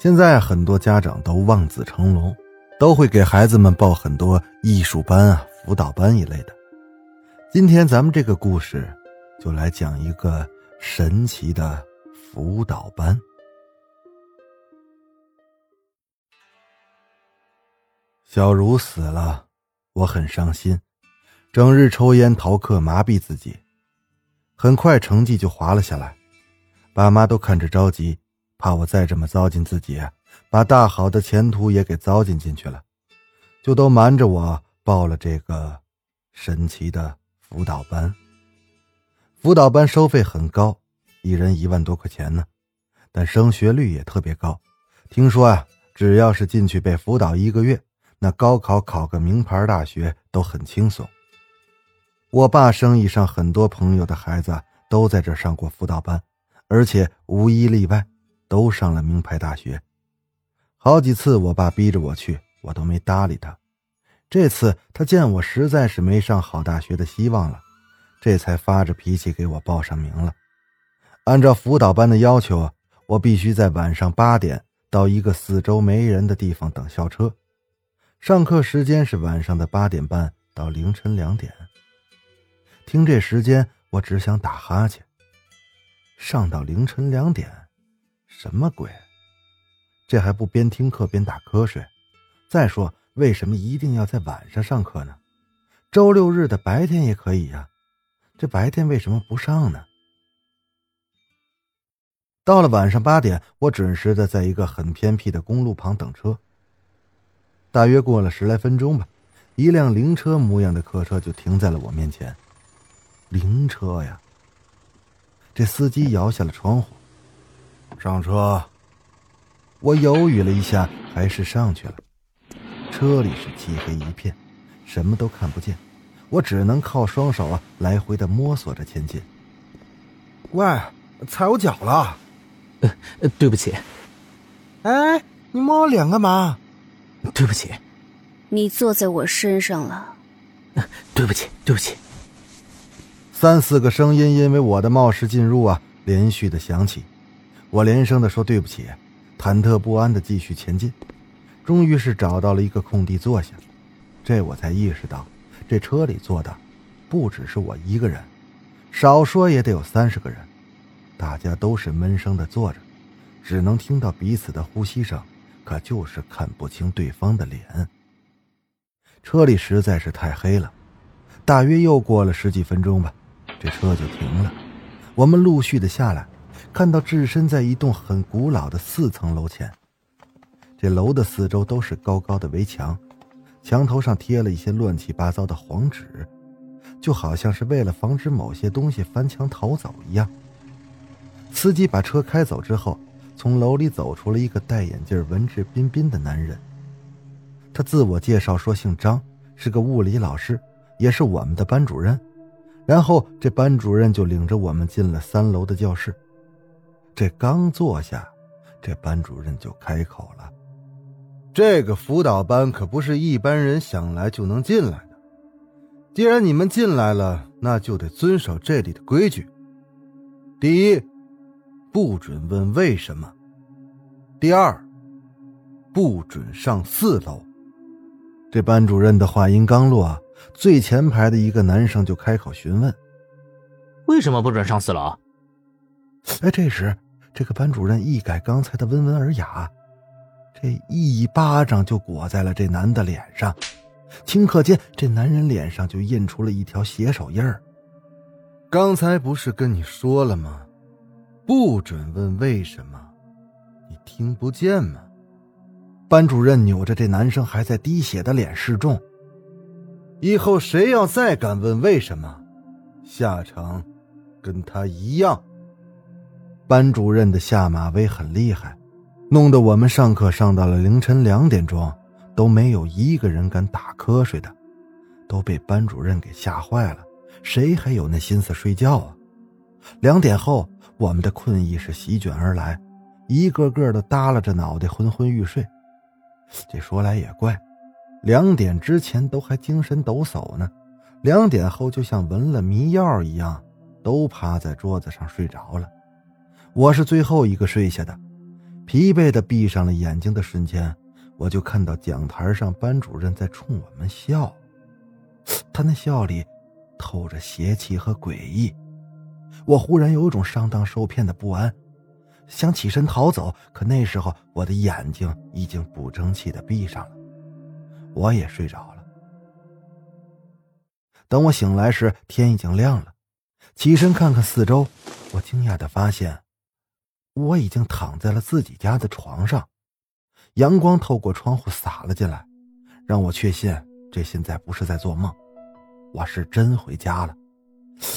现在很多家长都望子成龙，都会给孩子们报很多艺术班啊、辅导班一类的。今天咱们这个故事就来讲一个神奇的辅导班。小茹死了，我很伤心，整日抽烟逃课麻痹自己，很快成绩就滑了下来，爸妈都看着着急。怕我再这么糟践自己，把大好的前途也给糟践进去了，就都瞒着我报了这个神奇的辅导班。辅导班收费很高，一人一万多块钱呢，但升学率也特别高。听说啊，只要是进去被辅导一个月，那高考考个名牌大学都很轻松。我爸生意上很多朋友的孩子都在这上过辅导班，而且无一例外。都上了名牌大学，好几次我爸逼着我去，我都没搭理他。这次他见我实在是没上好大学的希望了，这才发着脾气给我报上名了。按照辅导班的要求，我必须在晚上八点到一个四周没人的地方等校车，上课时间是晚上的八点半到凌晨两点。听这时间，我只想打哈欠。上到凌晨两点。什么鬼？这还不边听课边打瞌睡？再说，为什么一定要在晚上上课呢？周六日的白天也可以呀。这白天为什么不上呢？到了晚上八点，我准时的在一个很偏僻的公路旁等车。大约过了十来分钟吧，一辆灵车模样的客车就停在了我面前。灵车呀！这司机摇下了窗户。上车，我犹豫了一下，还是上去了。车里是漆黑一片，什么都看不见，我只能靠双手啊来回的摸索着前进。喂，踩我脚了？呃，对不起。哎，你摸我脸干嘛？对不起。你坐在我身上了。对不起，对不起。三四个声音因为我的冒失进入啊，连续的响起。我连声的说对不起，忐忑不安的继续前进，终于是找到了一个空地坐下，这我才意识到，这车里坐的不只是我一个人，少说也得有三十个人，大家都是闷声的坐着，只能听到彼此的呼吸声，可就是看不清对方的脸。车里实在是太黑了，大约又过了十几分钟吧，这车就停了，我们陆续的下来。看到置身在一栋很古老的四层楼前，这楼的四周都是高高的围墙，墙头上贴了一些乱七八糟的黄纸，就好像是为了防止某些东西翻墙逃走一样。司机把车开走之后，从楼里走出了一个戴眼镜、文质彬彬的男人。他自我介绍说姓张，是个物理老师，也是我们的班主任。然后这班主任就领着我们进了三楼的教室。这刚坐下，这班主任就开口了：“这个辅导班可不是一般人想来就能进来的。既然你们进来了，那就得遵守这里的规矩。第一，不准问为什么；第二，不准上四楼。”这班主任的话音刚落，最前排的一个男生就开口询问：“为什么不准上四楼？”哎，这时。这个班主任一改刚才的温文尔雅，这一巴掌就裹在了这男的脸上，顷刻间，这男人脸上就印出了一条血手印儿。刚才不是跟你说了吗？不准问为什么，你听不见吗？班主任扭着这男生还在滴血的脸示众，以后谁要再敢问为什么，下场跟他一样。班主任的下马威很厉害，弄得我们上课上到了凌晨两点钟，都没有一个人敢打瞌睡的，都被班主任给吓坏了。谁还有那心思睡觉啊？两点后，我们的困意是席卷而来，一个个的耷拉着脑袋昏昏欲睡。这说来也怪，两点之前都还精神抖擞呢，两点后就像闻了迷药一样，都趴在桌子上睡着了。我是最后一个睡下的，疲惫的闭上了眼睛的瞬间，我就看到讲台上班主任在冲我们笑，他那笑里。透着邪气和诡异，我忽然有一种上当受骗的不安，想起身逃走，可那时候我的眼睛已经不争气的闭上了，我也睡着了。等我醒来时，天已经亮了，起身看看四周，我惊讶的发现，我已经躺在了自己家的床上，阳光透过窗户洒了进来，让我确信这现在不是在做梦。我是真回家了，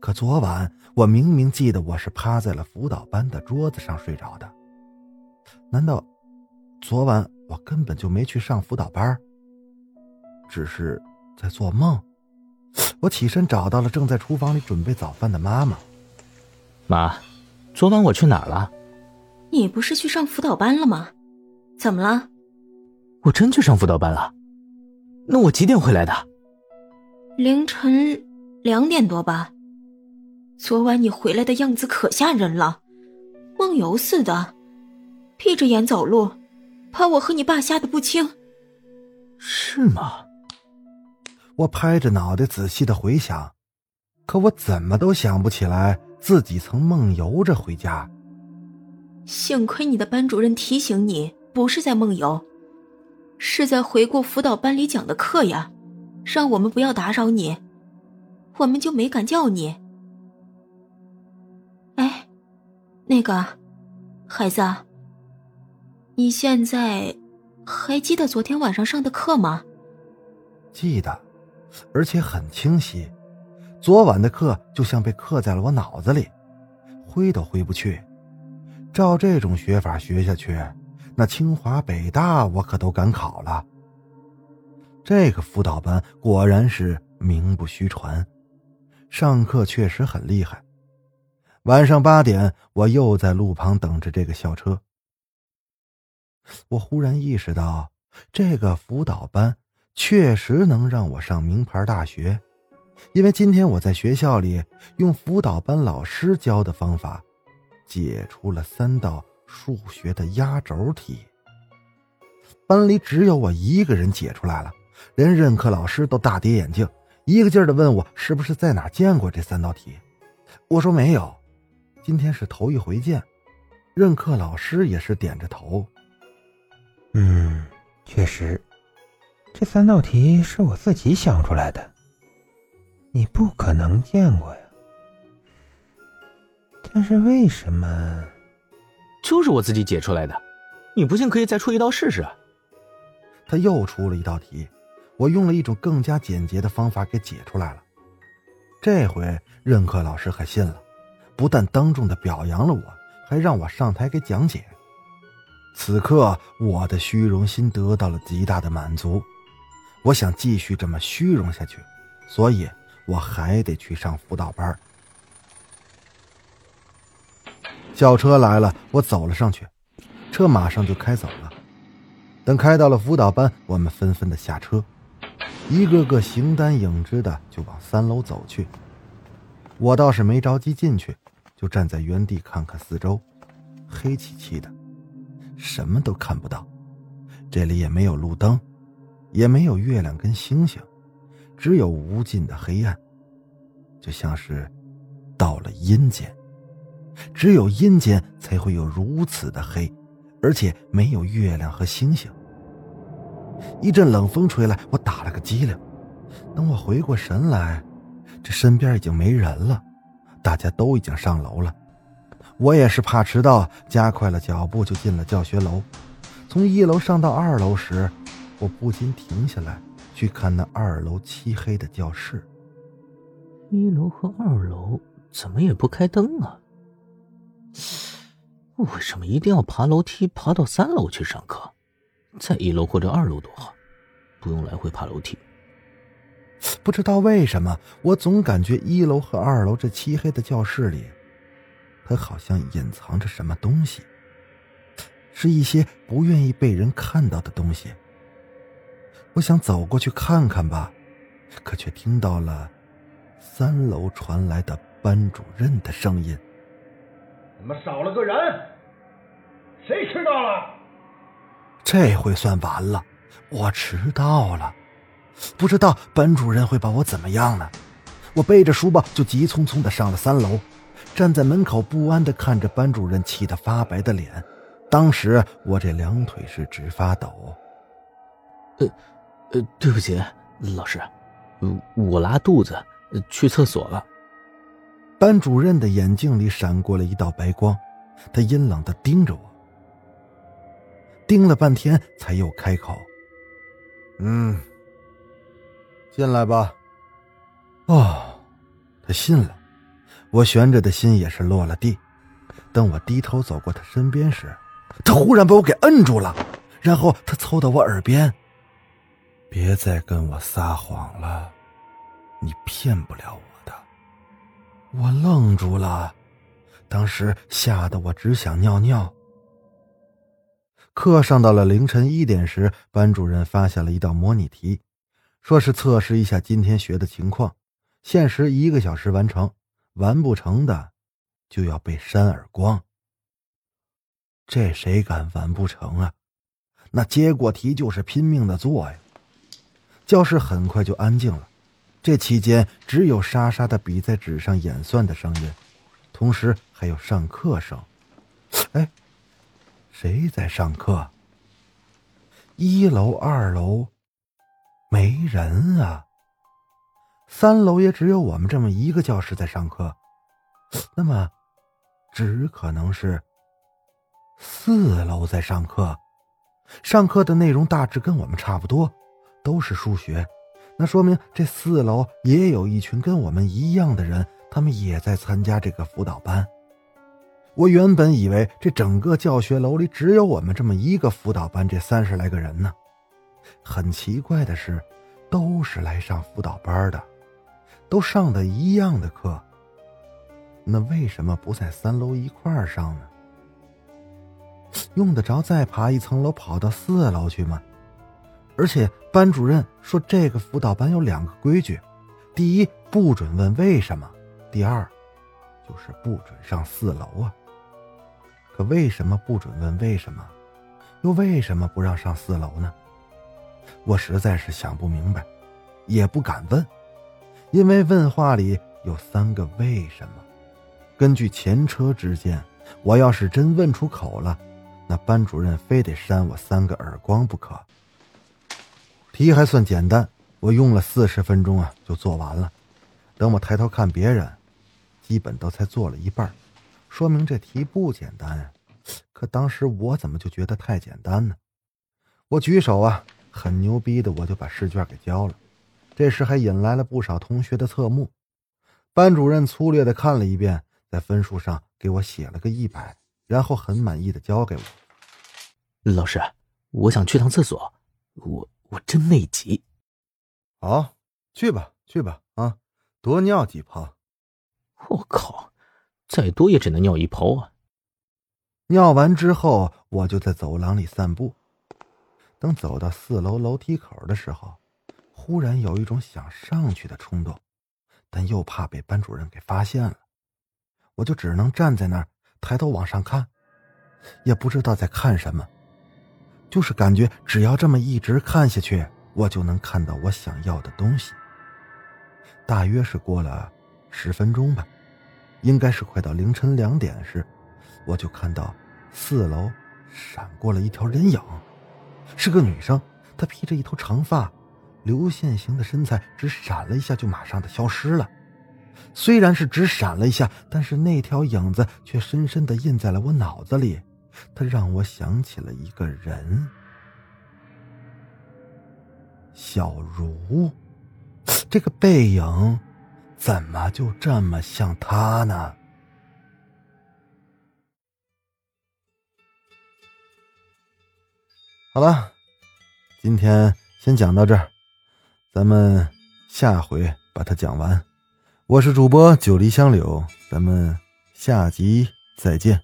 可昨晚我明明记得我是趴在了辅导班的桌子上睡着的，难道昨晚我根本就没去上辅导班，只是在做梦？我起身找到了正在厨房里准备早饭的妈妈。妈，昨晚我去哪儿了？你不是去上辅导班了吗？怎么了？我真去上辅导班了？那我几点回来的？凌晨两点多吧。昨晚你回来的样子可吓人了，梦游似的，闭着眼走路，怕我和你爸吓得不轻。是吗？我拍着脑袋仔细的回想，可我怎么都想不起来自己曾梦游着回家。幸亏你的班主任提醒你，不是在梦游，是在回顾辅导班里讲的课呀。让我们不要打扰你，我们就没敢叫你。哎，那个孩子，你现在还记得昨天晚上上的课吗？记得，而且很清晰。昨晚的课就像被刻在了我脑子里，挥都挥不去。照这种学法学下去，那清华北大我可都敢考了。这个辅导班果然是名不虚传，上课确实很厉害。晚上八点，我又在路旁等着这个校车。我忽然意识到，这个辅导班确实能让我上名牌大学，因为今天我在学校里用辅导班老师教的方法，解出了三道数学的压轴题。班里只有我一个人解出来了。连任课老师都大跌眼镜，一个劲儿的问我是不是在哪见过这三道题。我说没有，今天是头一回见。任课老师也是点着头。嗯，确实，这三道题是我自己想出来的，你不可能见过呀。但是为什么？就是我自己解出来的，你不信可以再出一道试试。他又出了一道题。我用了一种更加简洁的方法给解出来了，这回任课老师可信了，不但当众的表扬了我，还让我上台给讲解。此刻我的虚荣心得到了极大的满足，我想继续这么虚荣下去，所以我还得去上辅导班。校车来了，我走了上去，车马上就开走了。等开到了辅导班，我们纷纷的下车。一个个形单影只的就往三楼走去，我倒是没着急进去，就站在原地看看四周，黑漆漆的，什么都看不到。这里也没有路灯，也没有月亮跟星星，只有无尽的黑暗，就像是到了阴间。只有阴间才会有如此的黑，而且没有月亮和星星。一阵冷风吹来，我打了个激灵。等我回过神来，这身边已经没人了，大家都已经上楼了。我也是怕迟到，加快了脚步就进了教学楼。从一楼上到二楼时，我不禁停下来，去看那二楼漆黑的教室。一楼和二楼怎么也不开灯啊？为什么一定要爬楼梯爬到三楼去上课？在一楼或者二楼多好，不用来回爬楼梯。不知道为什么，我总感觉一楼和二楼这漆黑的教室里，它好像隐藏着什么东西，是一些不愿意被人看到的东西。我想走过去看看吧，可却听到了三楼传来的班主任的声音：“怎么少了个人？谁迟到了？”这回算完了，我迟到了。不知道班主任会把我怎么样呢？我背着书包就急匆匆的上了三楼，站在门口不安的看着班主任气得发白的脸。当时我这两腿是直发抖。呃，呃，对不起，老师，我拉肚子，去厕所了。班主任的眼睛里闪过了一道白光，他阴冷的盯着我，盯了半天才又开口：“嗯。”进来吧。哦，他信了，我悬着的心也是落了地。等我低头走过他身边时，他忽然把我给摁住了，然后他凑到我耳边：“别再跟我撒谎了，你骗不了我的。”我愣住了，当时吓得我只想尿尿。课上到了凌晨一点时，班主任发下了一道模拟题。说是测试一下今天学的情况，限时一个小时完成，完不成的就要被扇耳光。这谁敢完不成啊？那接过题就是拼命的做呀。教室很快就安静了，这期间只有沙沙的笔在纸上演算的声音，同时还有上课声。哎，谁在上课？一楼、二楼。没人啊！三楼也只有我们这么一个教室在上课，那么只可能是四楼在上课。上课的内容大致跟我们差不多，都是数学。那说明这四楼也有一群跟我们一样的人，他们也在参加这个辅导班。我原本以为这整个教学楼里只有我们这么一个辅导班，这三十来个人呢。很奇怪的是，都是来上辅导班的，都上的一样的课。那为什么不在三楼一块儿上呢？用得着再爬一层楼跑到四楼去吗？而且班主任说，这个辅导班有两个规矩：第一，不准问为什么；第二，就是不准上四楼啊。可为什么不准问为什么？又为什么不让上四楼呢？我实在是想不明白，也不敢问，因为问话里有三个为什么。根据前车之鉴，我要是真问出口了，那班主任非得扇我三个耳光不可。题还算简单，我用了四十分钟啊就做完了。等我抬头看别人，基本都才做了一半，说明这题不简单啊。可当时我怎么就觉得太简单呢？我举手啊。很牛逼的，我就把试卷给交了，这时还引来了不少同学的侧目。班主任粗略的看了一遍，在分数上给我写了个一百，然后很满意的交给我。老师，我想去趟厕所，我我真内急。好，去吧去吧啊，多尿几泡。我靠，再多也只能尿一泡啊。尿完之后，我就在走廊里散步。等走到四楼楼梯口的时候，忽然有一种想上去的冲动，但又怕被班主任给发现了，我就只能站在那儿抬头往上看，也不知道在看什么，就是感觉只要这么一直看下去，我就能看到我想要的东西。大约是过了十分钟吧，应该是快到凌晨两点时，我就看到四楼闪过了一条人影。是个女生，她披着一头长发，流线型的身材，只闪了一下就马上的消失了。虽然是只闪了一下，但是那条影子却深深的印在了我脑子里。他让我想起了一个人，小茹，这个背影，怎么就这么像他呢？好了，今天先讲到这儿，咱们下回把它讲完。我是主播九黎香柳，咱们下集再见。